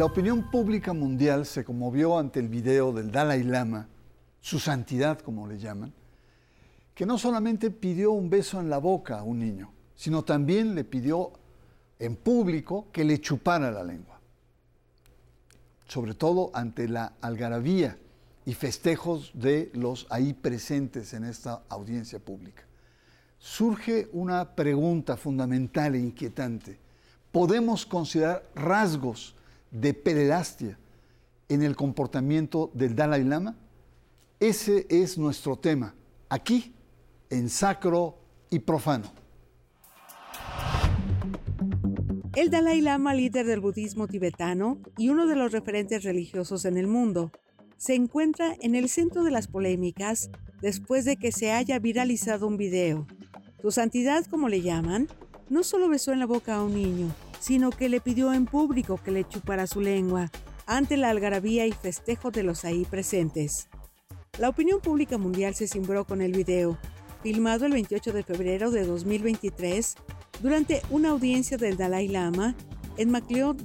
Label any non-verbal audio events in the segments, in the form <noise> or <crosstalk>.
La opinión pública mundial se conmovió ante el video del Dalai Lama, su santidad como le llaman, que no solamente pidió un beso en la boca a un niño, sino también le pidió en público que le chupara la lengua, sobre todo ante la algarabía y festejos de los ahí presentes en esta audiencia pública. Surge una pregunta fundamental e inquietante. ¿Podemos considerar rasgos de pederastia en el comportamiento del Dalai Lama? Ese es nuestro tema, aquí, en Sacro y Profano. El Dalai Lama, líder del budismo tibetano y uno de los referentes religiosos en el mundo, se encuentra en el centro de las polémicas después de que se haya viralizado un video. Su santidad, como le llaman, no solo besó en la boca a un niño, sino que le pidió en público que le chupara su lengua, ante la algarabía y festejo de los ahí presentes. La opinión pública mundial se cimbró con el video, filmado el 28 de febrero de 2023 durante una audiencia del Dalai Lama en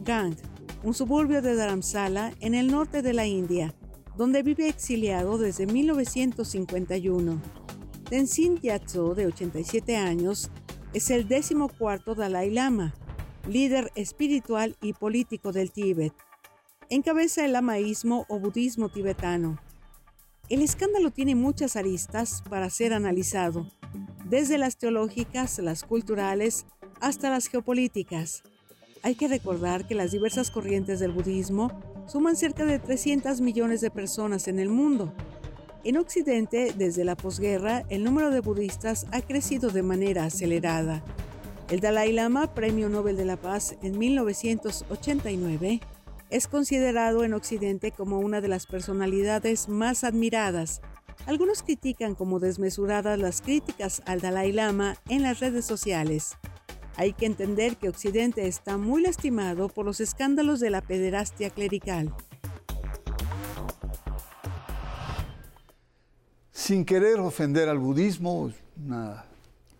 Gang, un suburbio de Dharamsala en el norte de la India, donde vive exiliado desde 1951. Tenzin Gyatso, de 87 años, es el décimo cuarto Dalai Lama, líder espiritual y político del Tíbet. Encabeza el lamaísmo o budismo tibetano. El escándalo tiene muchas aristas para ser analizado, desde las teológicas, las culturales, hasta las geopolíticas. Hay que recordar que las diversas corrientes del budismo suman cerca de 300 millones de personas en el mundo. En Occidente, desde la posguerra, el número de budistas ha crecido de manera acelerada. El Dalai Lama, Premio Nobel de la Paz en 1989, es considerado en Occidente como una de las personalidades más admiradas algunos critican como desmesuradas las críticas al Dalai Lama en las redes sociales. Hay que entender que Occidente está muy lastimado por los escándalos de la pederastia clerical. Sin querer ofender al budismo, una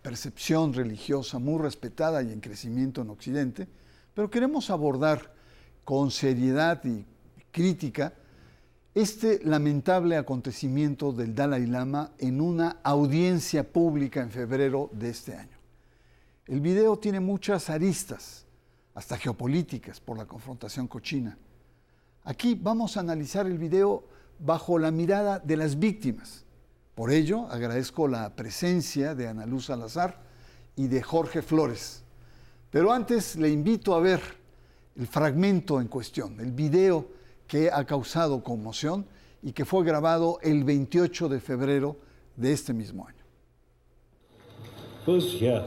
percepción religiosa muy respetada y en crecimiento en Occidente, pero queremos abordar con seriedad y crítica este lamentable acontecimiento del Dalai Lama en una audiencia pública en febrero de este año. El video tiene muchas aristas, hasta geopolíticas, por la confrontación con China. Aquí vamos a analizar el video bajo la mirada de las víctimas. Por ello, agradezco la presencia de Ana Luz Salazar y de Jorge Flores. Pero antes le invito a ver el fragmento en cuestión, el video que ha causado conmoción y que fue grabado el 28 de febrero de este mismo año. Pues ya.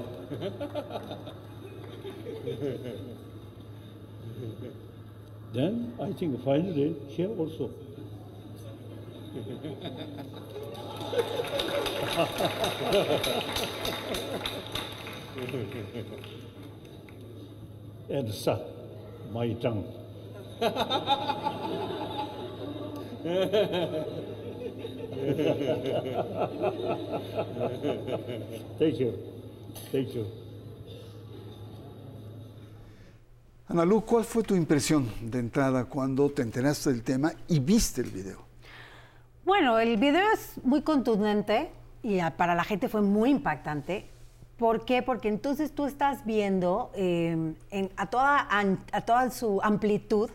Then I think finally here also. <laughs> and my tongue. <laughs> Thank you. Thank you. ¿cuál fue tu impresión de entrada cuando te enteraste del tema y viste el video? Bueno, el video es muy contundente y para la gente fue muy impactante. ¿Por qué? Porque entonces tú estás viendo eh, a, toda, a toda su amplitud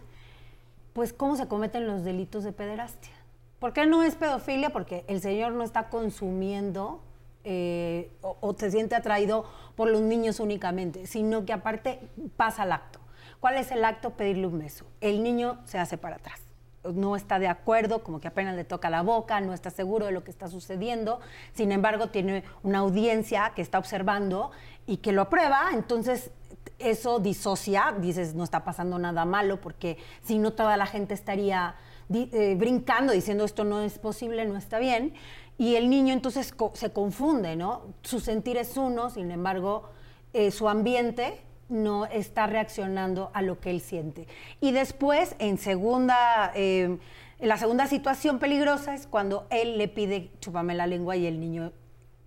pues cómo se cometen los delitos de pederastia. ¿Por qué no es pedofilia? Porque el señor no está consumiendo eh, o, se siente atraído por los niños únicamente, sino que aparte pasa al acto. ¿Cuál es el acto? Pedirle un beso. El niño se hace para atrás. No está de acuerdo, como que apenas le toca la boca, no está seguro de lo que está sucediendo. Sin embargo, tiene una audiencia que está observando y que lo aprueba. Entonces, eso disocia, dices, no está pasando nada malo, porque si no toda la gente estaría eh, brincando diciendo esto no es posible, no está bien. Y el niño entonces se confunde, ¿no? Su sentir es uno, sin embargo, eh, su ambiente no está reaccionando a lo que él siente. Y después, en segunda, eh, la segunda situación peligrosa es cuando él le pide chupame la lengua y el niño,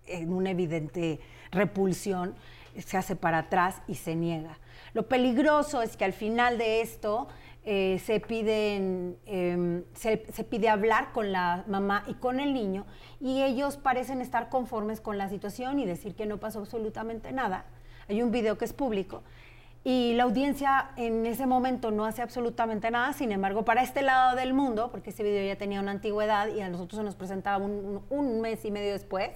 en una evidente repulsión, se hace para atrás y se niega. Lo peligroso es que al final de esto eh, se, piden, em, se, se, pide hablar con la mamá y con el niño y ellos parecen estar conformes con la situación y decir que no pasó absolutamente nada. Hay un video que es público y la audiencia en ese momento no hace absolutamente nada, sin embargo, para este lado del mundo, porque ese video ya tenía una antigüedad y a nosotros se nos presentaba un, mes y medio después,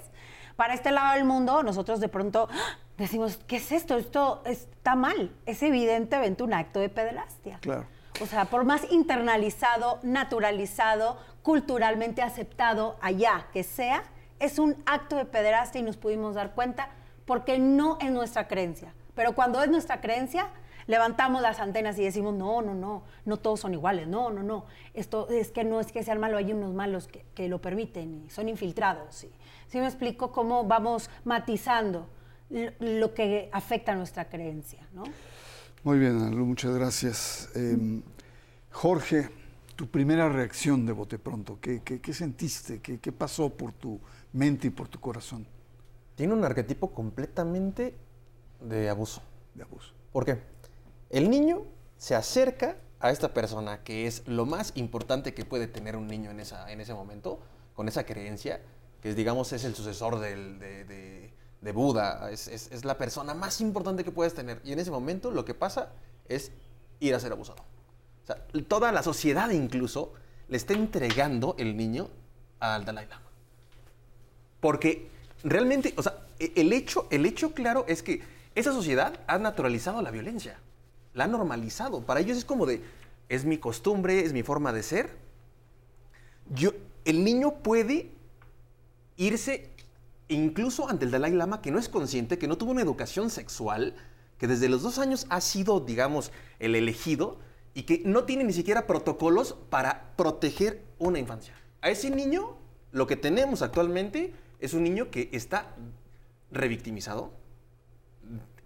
para este lado del mundo nosotros de pronto ¡ah! decimos, ¿qué es esto? Esto está mal, es evidentemente un acto de pederastia. Claro. O sea, por más internalizado, naturalizado, culturalmente aceptado allá que sea, es un acto de pederastia y nos pudimos dar cuenta porque no es nuestra creencia. Pero cuando es nuestra creencia, levantamos las antenas y decimos, no, no, no, no todos son iguales, no, no, no. Esto es que no es que sean malos, hay unos malos que, lo permiten y son infiltrados. ¿sí? ¿Sí me explico cómo vamos matizando lo, que afecta a nuestra creencia? ¿no? Muy bien, muchas gracias. Em, Jorge, tu primera reacción de bote pronto, ¿qué, sentiste? ¿Qué, ¿Qué pasó por tu mente y por tu corazón? Tiene un arquetipo completamente de abuso. De abuso. ¿Por qué? El niño se acerca a esta persona, que es lo más importante que puede tener un niño en, esa, en ese momento, con esa creencia, que digamos es el sucesor de, Buda, es, es, la persona más importante que puedes tener. Y en ese momento lo que pasa es ir a ser abusado. O sea, toda la sociedad incluso le está entregando el niño al Dalai Lama. Porque realmente, o sea, e, el hecho, el hecho claro es que esa sociedad ha naturalizado la violencia, la ha normalizado. Para ellos es como de, es mi costumbre, es mi forma de ser. Yo, el niño puede irse incluso ante el Dalai Lama que no es consciente, que no tuvo una educación sexual, que desde los dos años ha sido, digamos, el elegido y que no tiene ni siquiera protocolos para proteger una infancia. A ese niño, lo que tenemos actualmente es un niño que está revictimizado,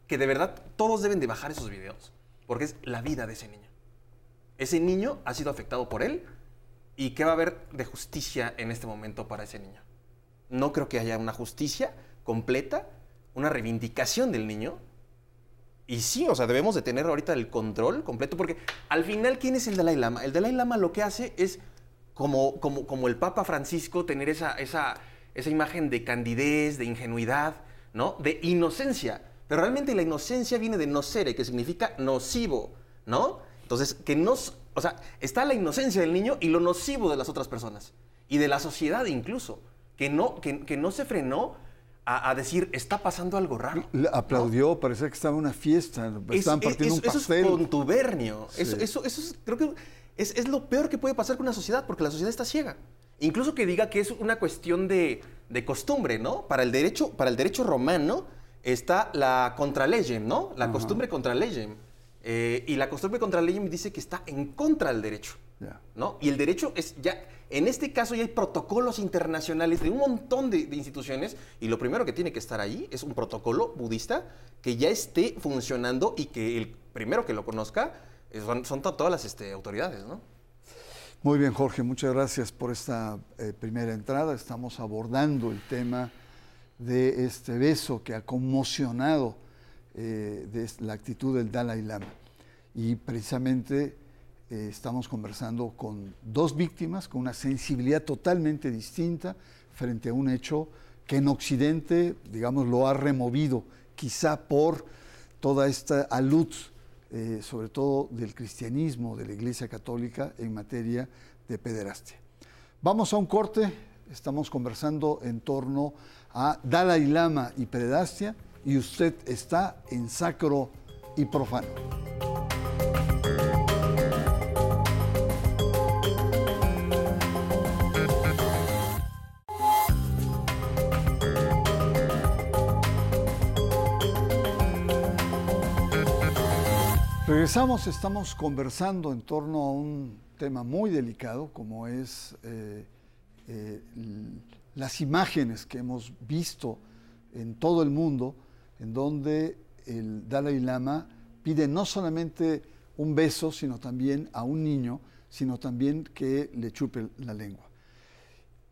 que de verdad todos deben de bajar esos videos, porque es la vida de ese niño. Ese niño ha sido afectado por él y qué va a haber de justicia en este momento para ese niño. No creo que haya una justicia completa, una reivindicación del niño. Y sí, o sea, debemos de tener ahorita el control completo, porque al final, ¿quién es el Dalai Lama? El Dalai Lama lo que hace es, como, como, como el Papa Francisco, tener esa, esa, esa imagen de candidez, de ingenuidad, ¿no? De inocencia. Pero realmente la inocencia viene de nocere, que significa nocivo, ¿no? Entonces, que no, o sea, está la inocencia del niño y lo nocivo de las otras personas. Y de la sociedad incluso, que no, que, no se frenó a, decir, está pasando algo raro. Aplaudió, parecía que estaba en una fiesta, estaban partiendo un pastel. Eso es contubernio. Eso, eso, es, creo que es, es, lo peor que puede pasar con una sociedad, porque la sociedad está ciega. Incluso que diga que es una cuestión de, de costumbre, ¿no? Para el derecho, para el derecho romano, está la contralegem, ¿no? La costumbre contra legem. Eh, y la costumbre contra legem dice que está en contra del derecho, ¿no? Y el derecho es ya, en este caso ya hay protocolos internacionales de un montón de, instituciones y lo primero que tiene que estar ahí es un protocolo budista que ya esté funcionando y que el primero que lo conozca son, todas las este, autoridades, ¿no? Muy bien, Jorge, muchas gracias por esta eh, primera entrada. Estamos abordando el tema de este beso que ha conmocionado eh, la actitud del Dalai Lama. Y precisamente eh, estamos conversando con dos víctimas con una sensibilidad totalmente distinta frente a un hecho que en Occidente, digamos, lo ha removido, quizá por toda esta alud, eh, sobre todo del cristianismo, de la Iglesia Católica, en materia de pederastia. Vamos a un corte, estamos conversando en torno a Dalai Lama y Predastia y usted está en sacro y profano. Regresamos, estamos conversando en torno a un tema muy delicado como es eh, eh, las imágenes que hemos visto en todo el mundo, en donde el Dalai Lama pide no solamente un beso, sino también a un niño, sino también que le chupe la lengua.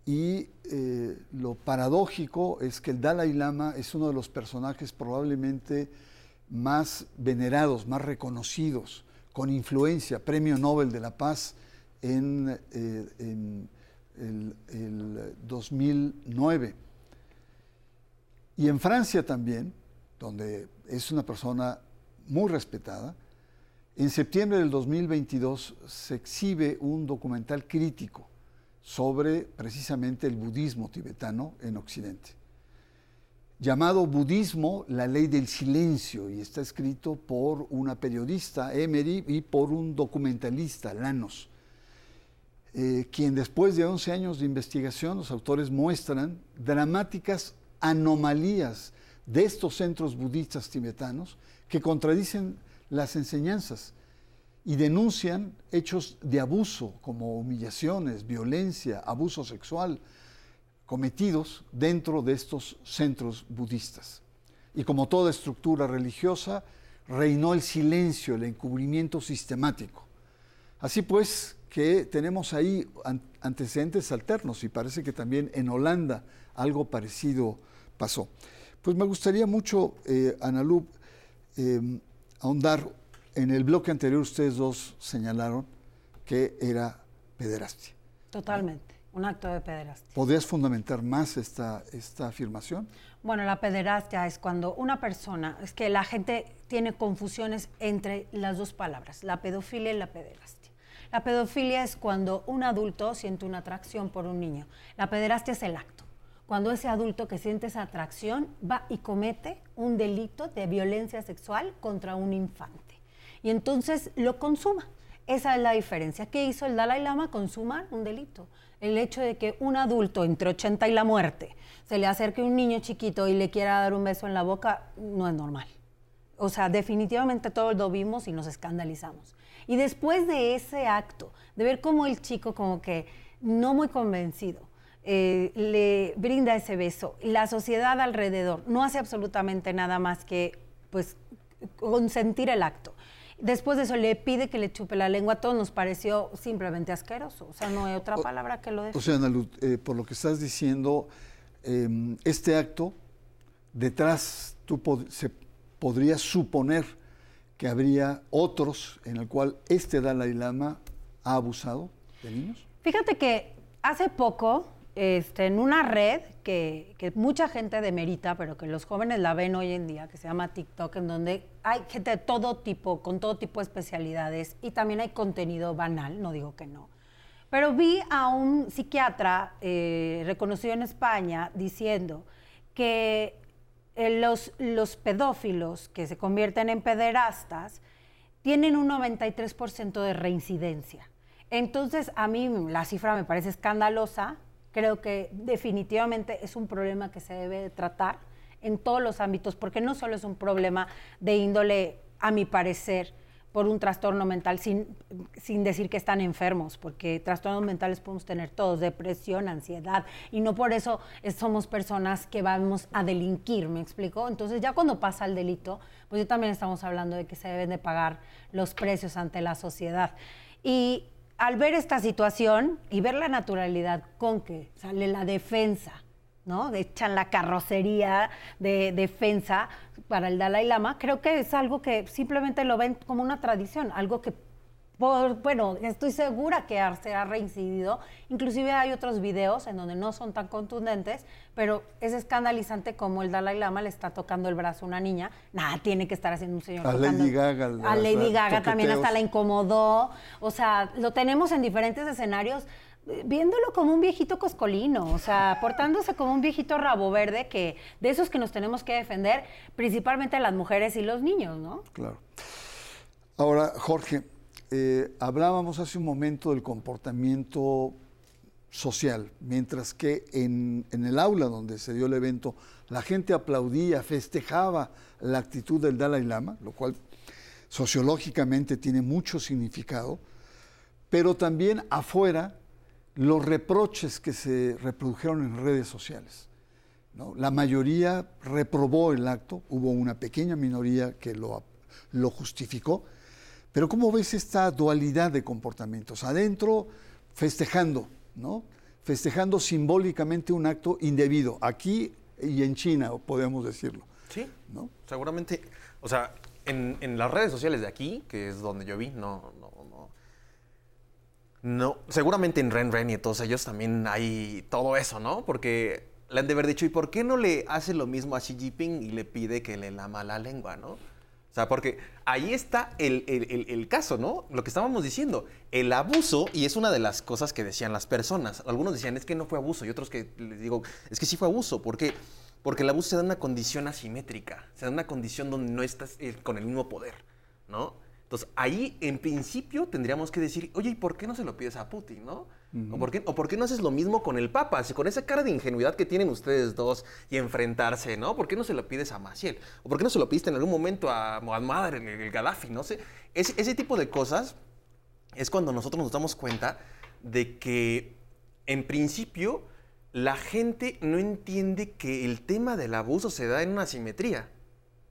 Y eh, lo paradójico es que el Dalai Lama es uno de los personajes probablemente más venerados, más reconocidos con influencia, Premio Nobel de la Paz en, eh, el 2009. Y en Francia también, donde es una persona muy respetada, en septiembre del 2022 se exhibe un documental crítico sobre precisamente el budismo tibetano en Occidente, llamado Budismo, la ley del silencio, y está escrito por una periodista, Emery, y por un documentalista, Lanos, eh, quien después de 11 años de investigación, los autores muestran dramáticas anomalías de estos centros budistas tibetanos que contradicen las enseñanzas y denuncian hechos de abuso como humillaciones, violencia, abuso sexual cometidos dentro de estos centros budistas. Y como toda estructura religiosa, reinó el silencio, el encubrimiento sistemático. Así pues, que tenemos ahí antecedentes alternos y parece que también en Holanda algo parecido pasó. Pues me gustaría mucho, eh, Analú, eh, ahondar en el bloque anterior, ustedes dos señalaron que era pederastia. Totalmente, un acto de pederastia. ¿Podrías fundamentar más esta, esta afirmación? Bueno, la pederastia es cuando una persona, es que la gente tiene confusiones entre las dos palabras, la pedofilia y la pederastia. La pedofilia es cuando un adulto siente una atracción por un niño. La pederastia es el acto. Cuando ese adulto que siente esa atracción va y comete un delito de violencia sexual contra un infante. Y entonces lo consuma. Esa es la diferencia. ¿Qué hizo el Dalai Lama? Consumar un delito. El hecho de que un adulto entre 80 y la muerte se le acerque un niño chiquito y le quiera dar un beso en la boca no es normal. O sea, definitivamente todos lo vimos y nos escandalizamos. Y después de ese acto, de ver cómo el chico como que no muy convencido, eh, le brinda ese beso, la sociedad alrededor no hace absolutamente nada más que pues consentir el acto. Después de eso le pide que le chupe la lengua, a todos nos pareció simplemente asqueroso, o sea, no hay otra palabra que lo defina. O sea, Ana eh, por lo que estás diciendo, em, este acto, detrás tú se podría suponer que habría otros en el cual este Dalai Lama ha abusado de niños? Fíjate que hace poco, este, en una red que, que, mucha gente demerita, pero que los jóvenes la ven hoy en día, que se llama TikTok, en donde hay gente de todo tipo, con todo tipo de especialidades, y también hay contenido banal, no digo que no. Pero vi a un psiquiatra eh, reconocido en España diciendo que eh, los, los pedófilos que se convierten en pederastas tienen un 93% de reincidencia. Entonces, a mí la cifra me parece escandalosa. Creo que definitivamente es un problema que se debe tratar en todos los ámbitos, porque no solo es un problema de índole, a mi parecer, por un trastorno mental, sin, sin decir que están enfermos, porque trastornos mentales podemos tener todos, depresión, ansiedad, y no por eso somos personas que vamos a delinquir, ¿me explico? Entonces ya cuando pasa el delito, pues también estamos hablando de que se deben de pagar los precios ante la sociedad. Y al ver esta situación y ver la naturalidad con que sale la defensa, ¿no? Echan la carrocería de defensa para el Dalai Lama, creo que es algo que simplemente lo ven como una tradición, algo que, por, bueno, estoy segura que se ha reincidido. Inclusive hay otros videos en donde no son tan contundentes, pero es escandalizante como el Dalai Lama le está tocando el brazo a una niña. Nada, tiene que estar haciendo un señor a tocando. Lady Gaga. A Lady Gaga también hasta la incomodó. O sea, lo tenemos en diferentes escenarios viéndolo como un viejito coscolino, o sea, portándose como un viejito rabo verde que de esos que nos tenemos que defender, principalmente las mujeres y los niños, ¿no? Claro. Ahora, Jorge, eh, hablábamos hace un momento del comportamiento social, mientras que en, el aula donde se dio el evento, la gente aplaudía, festejaba la actitud del Dalai Lama, lo cual sociológicamente tiene mucho significado, pero también afuera los reproches que se reprodujeron en redes sociales. La mayoría reprobó el acto, hubo una pequeña minoría que lo, lo justificó, pero ¿cómo ves esta dualidad de comportamientos? Adentro, festejando, ¿no? Festejando simbólicamente un acto indebido, aquí y en China, podemos decirlo. Sí, ¿no? Seguramente, o sea, en, en las redes sociales de aquí, que es donde yo vi, no, no, no. No, seguramente en Ren Ren y todos ellos también hay todo eso, ¿no? Porque le han de haber dicho, ¿y por qué no le hace lo mismo a Xi Jinping y le pide que le lama la lengua, ¿no? O sea, porque ahí está el, el- el- caso, ¿no? Lo que estábamos diciendo, el abuso, y es una de las cosas que decían las personas. Algunos decían, es que no fue abuso, y otros que les digo, es que sí fue abuso. ¿Por qué? Porque el abuso se da en una condición asimétrica, se da en una condición donde no estás eh, con el mismo poder, ¿no? Entonces, ahí en principio tendríamos que decir, oye, ¿y por qué no se lo pides a Putin, no? ¿O, por qué, ¿O por qué no haces lo mismo con el Papa? Así, con esa cara de ingenuidad que tienen ustedes dos y enfrentarse, ¿no? ¿Por qué no se lo pides a Maciel? ¿O por qué no se lo pidiste en algún momento a Muammar, el, el Gaddafi? No sé. Ese, ese tipo de cosas es cuando nosotros nos damos cuenta de que, en principio, la gente no entiende que el tema del abuso se da en una simetría,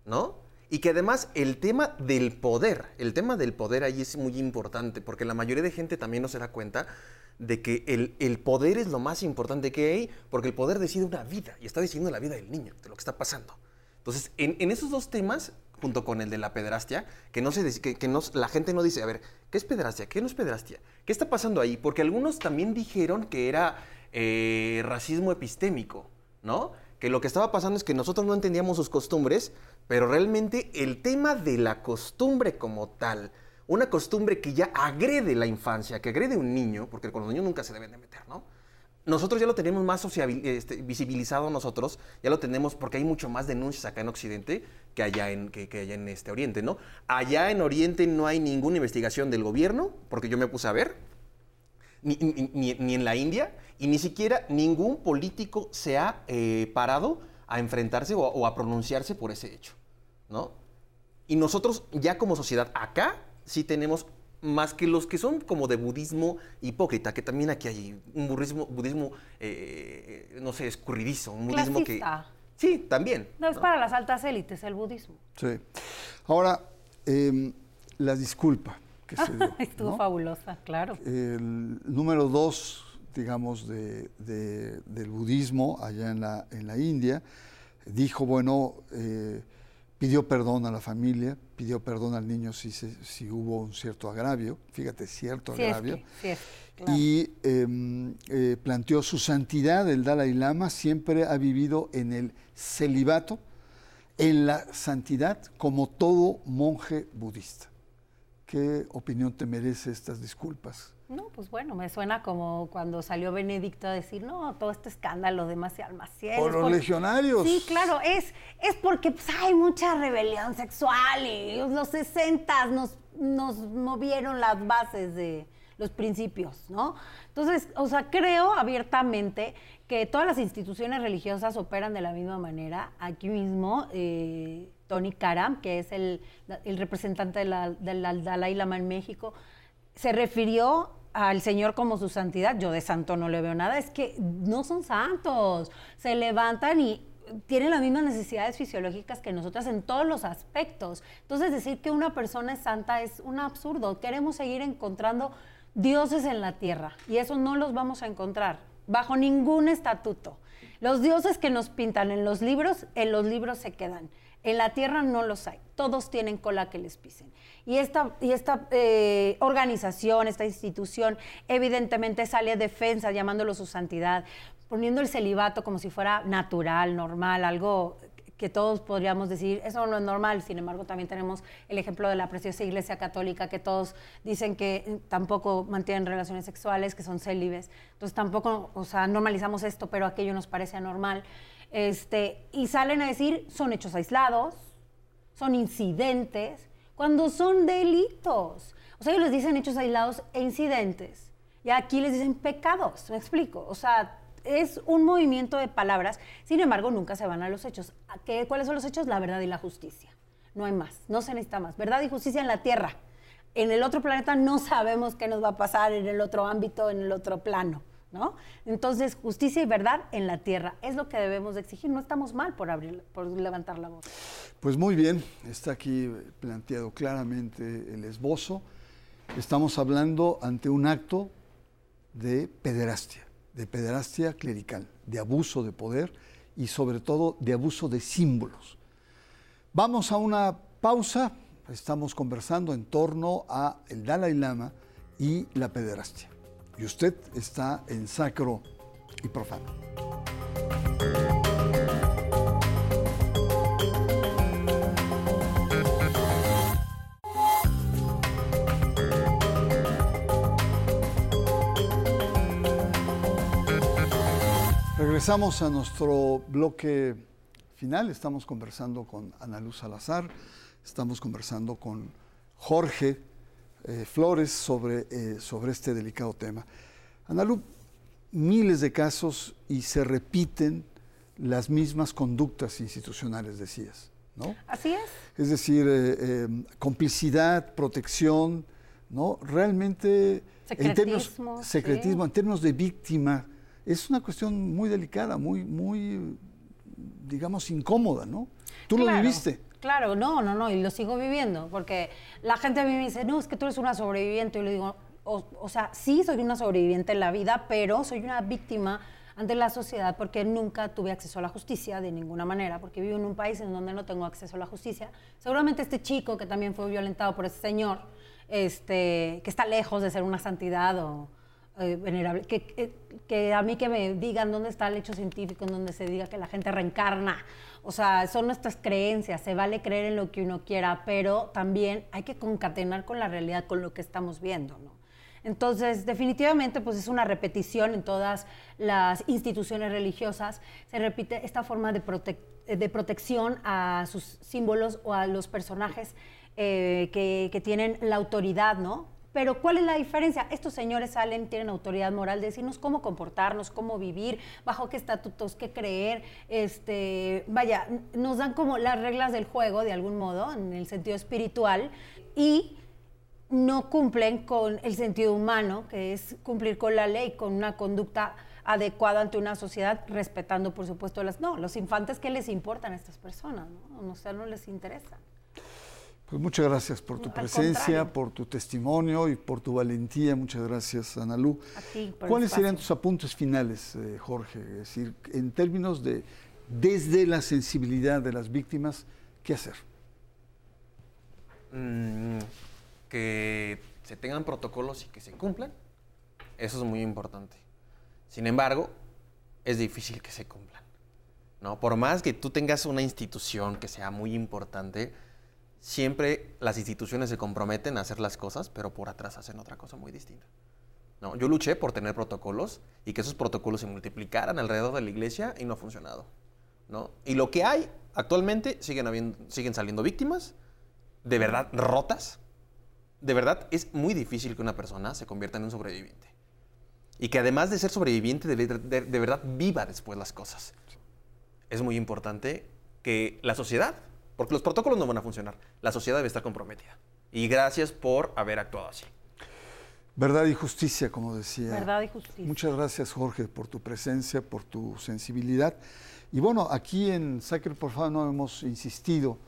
¿no? Y que además el tema del poder, el tema del poder ahí es muy importante, porque la mayoría de gente también no se da cuenta de que el, el poder es lo más importante que hay, porque el poder decide una vida, y está decidiendo la vida del niño, de lo que está pasando. Entonces, en, esos dos temas, junto con el de la pedrastia, que, no se, que, que no- la gente no dice, a ver, ¿qué es pedrastia? ¿Qué no es pedrastia? ¿Qué está pasando ahí? Porque algunos también dijeron que era eh, racismo epistémico, ¿no? Que lo que estaba pasando es que nosotros no entendíamos sus costumbres, pero realmente el tema de la costumbre como tal, una costumbre que ya agrede la infancia, que agrede un niño, porque con los niños nunca se deben de meter, ¿no? Nosotros ya lo tenemos más este, visibilizado nosotros, ya lo tenemos porque hay mucho más denuncias acá en Occidente que allá en, que, allá en este Oriente, ¿no? Allá en Oriente no hay ninguna investigación del gobierno, porque yo me puse a ver, ni- ni en la India, y ni siquiera ningún político se ha eh, parado a enfrentarse o, o a pronunciarse por ese hecho, ¿no? Y nosotros ya como sociedad acá sí tenemos más que los que son como de budismo hipócrita, que también aquí hay un budismo, budismo eh, no sé, escurridizo, un budismo que... Sí, también. No es ¿no? para las altas élites el budismo. Sí. Ahora, em, la disculpa que se dio. <laughs> Estuvo ¿no? fabulosa, claro. El número dos, digamos, de- de- del budismo allá en la, en la India, dijo, bueno, eh, pidió perdón a la familia, pidió perdón al niño si, se- si hubo un cierto agravio, fíjate, cierto Sí es agravio, que, sí es que, claro. y em, eh, planteó su santidad, el Dalai Lama siempre ha vivido en el celibato, en la santidad, como todo monje budista. ¿Qué opinión te merece estas disculpas? No, pues bueno, me suena como cuando salió Benedicto a decir, no, todo este escándalo de Maciel Maciel. Por es los legionarios. Sí, claro, es, es porque pues, hay mucha rebelión sexual y los 60 nos, nos movieron las bases de los principios, ¿no? Entonces, o sea, creo abiertamente que todas las instituciones religiosas operan de la misma manera. Aquí mismo, eh, Tony Karam, que es el, representante de la- del Dalai Lama en México, se refirió al Señor como su santidad. Yo de santo no le veo nada. Es que no son santos. Se levantan y tienen las mismas necesidades fisiológicas que nosotras en todos los aspectos. Entonces decir que una persona es santa es un absurdo. Queremos seguir encontrando dioses en la tierra y eso no los vamos a encontrar bajo ningún estatuto. Los dioses que nos pintan en los libros, en los libros se quedan. En la tierra no los hay. Todos tienen cola que les pisen. Y esta, y esta eh, organización, esta institución, evidentemente sale a defensa, llamándolo su santidad, poniendo el celibato como si fuera natural, normal, algo que todos podríamos decir, eso no es normal. Sin embargo, también tenemos el ejemplo de la preciosa Iglesia Católica, que todos dicen que tampoco mantienen relaciones sexuales, que son célibes. Entonces tampoco, o sea, normalizamos esto, pero aquello nos parece anormal. Este, y salen a decir, son hechos aislados, son incidentes, cuando son delitos. O sea, ellos les dicen hechos aislados e incidentes. Y aquí les dicen pecados, me explico. O sea, es un movimiento de palabras, sin embargo, nunca se van a los hechos. ¿A qué, ¿Cuáles son los hechos? La verdad y la justicia. No hay más, no se necesita más. Verdad y justicia en la Tierra. En el otro planeta no sabemos qué nos va a pasar en el otro ámbito, en el otro plano. ¿No? Entonces, justicia y verdad en la tierra es lo que debemos de exigir. No estamos mal por, abrir, por levantar la voz. Pues muy bien, está aquí planteado claramente el esbozo. Estamos hablando ante un acto de pederastia, de pederastia clerical, de abuso de poder y sobre todo de abuso de símbolos. Vamos a una pausa, estamos conversando en torno a el Dalai Lama y la pederastia. Y usted está en sacro y profano. Regresamos a nuestro bloque final. Estamos conversando con Ana Luz Salazar, estamos conversando con Jorge eh, Flores sobre, eh, sobre este delicado tema. Ana Luz, miles de casos y se repiten las mismas conductas institucionales, decías, ¿no? Así es. Es decir, eh, complicidad, protección, ¿no? Realmente, en términos, Secretismo, secretismo, sí. en términos de víctima, es una cuestión muy delicada, muy, muy, digamos, incómoda, ¿no? Tú lo viviste. Claro, no, no, no, y lo sigo viviendo, porque la gente a mí me dice, no, es que tú eres una sobreviviente, y le digo, o, sea, sí soy una sobreviviente en la vida, pero soy una víctima ante la sociedad porque nunca tuve acceso a la justicia de ninguna manera, porque vivo en un país en donde no tengo acceso a la justicia. Seguramente este chico que también fue violentado por ese señor, este, que está lejos de ser una santidad o eh, venerable, que, que- que a mí que me digan dónde está el hecho científico, en donde se diga que la gente reencarna. O sea, son nuestras creencias, se vale creer en lo que uno quiera, pero también hay que concatenar con la realidad, con lo que estamos viendo, ¿no? Entonces, definitivamente, pues es una repetición en todas las instituciones religiosas. Se repite esta forma de, prote- de protección a sus símbolos o a los personajes eh, que, que tienen la autoridad, ¿no? Pero ¿cuál es la diferencia? Estos señores salen, tienen autoridad moral de decirnos cómo comportarnos, cómo vivir, bajo qué estatutos, qué creer. Este, vaya, nos dan como las reglas del juego, de algún modo, en el sentido espiritual, y no cumplen con el sentido humano, que es cumplir con la ley, con una conducta adecuada ante una sociedad, respetando, por supuesto, las... No, los infantes, ¿qué les importan a estas personas? No? O sea, no les interesa. Pues muchas gracias por tu Al presencia, contrario. por tu testimonio y por tu valentía. Muchas gracias, Analú. ¿Cuáles serían tus apuntes finales, eh, Jorge? Es decir, en términos de, desde la sensibilidad de las víctimas, ¿qué hacer? Mm, que se tengan protocolos y que se cumplan. Eso es muy importante. Sin embargo, es difícil que se cumplan. ¿no? Por más que tú tengas una institución que sea muy importante, siempre las instituciones se comprometen a hacer las cosas, pero por atrás hacen otra cosa muy distinta. ¿no? Yo luché por tener protocolos y que esos protocolos se multiplicaran alrededor de la iglesia y no ha funcionado. ¿no? Y lo que hay actualmente siguen, siguen saliendo víctimas, de verdad rotas. De verdad es muy difícil que una persona se convierta en un sobreviviente. Y que además de ser sobreviviente, de, de- de verdad viva después las cosas. Es muy importante que la sociedad, porque los protocolos no van a funcionar, la sociedad debe estar comprometida. Y gracias por haber actuado así. Verdad y justicia, como decía. Verdad y justicia. Muchas gracias, Jorge, por tu presencia, por tu sensibilidad. Y bueno, aquí en Sacre por favor no hemos insistido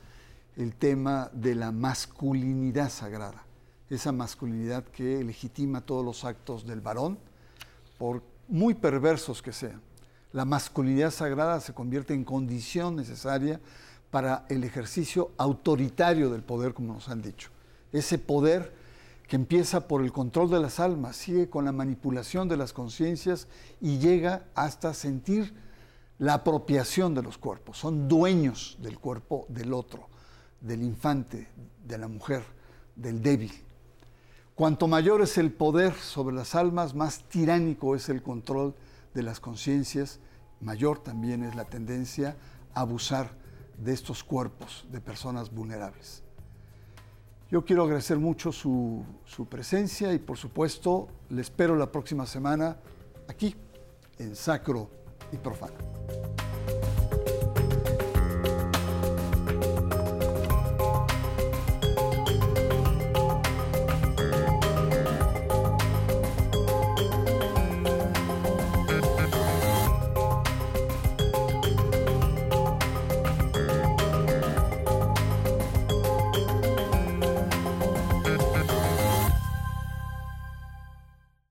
el tema de la masculinidad sagrada, esa masculinidad que legitima todos los actos del varón, por muy perversos que sean. La masculinidad sagrada se convierte en condición necesaria para el ejercicio autoritario del poder, como nos han dicho. Ese poder que empieza por el control de las almas, sigue con la manipulación de las conciencias y llega hasta sentir la apropiación de los cuerpos. Son dueños del cuerpo del otro, del infante, de la mujer, del débil. Cuanto mayor es el poder sobre las almas, más tiránico es el control de las conciencias, mayor también es la tendencia a abusar de estos cuerpos de personas vulnerables. Yo quiero agradecer mucho su, su presencia y por supuesto le espero la próxima semana aquí en Sacro y Profano.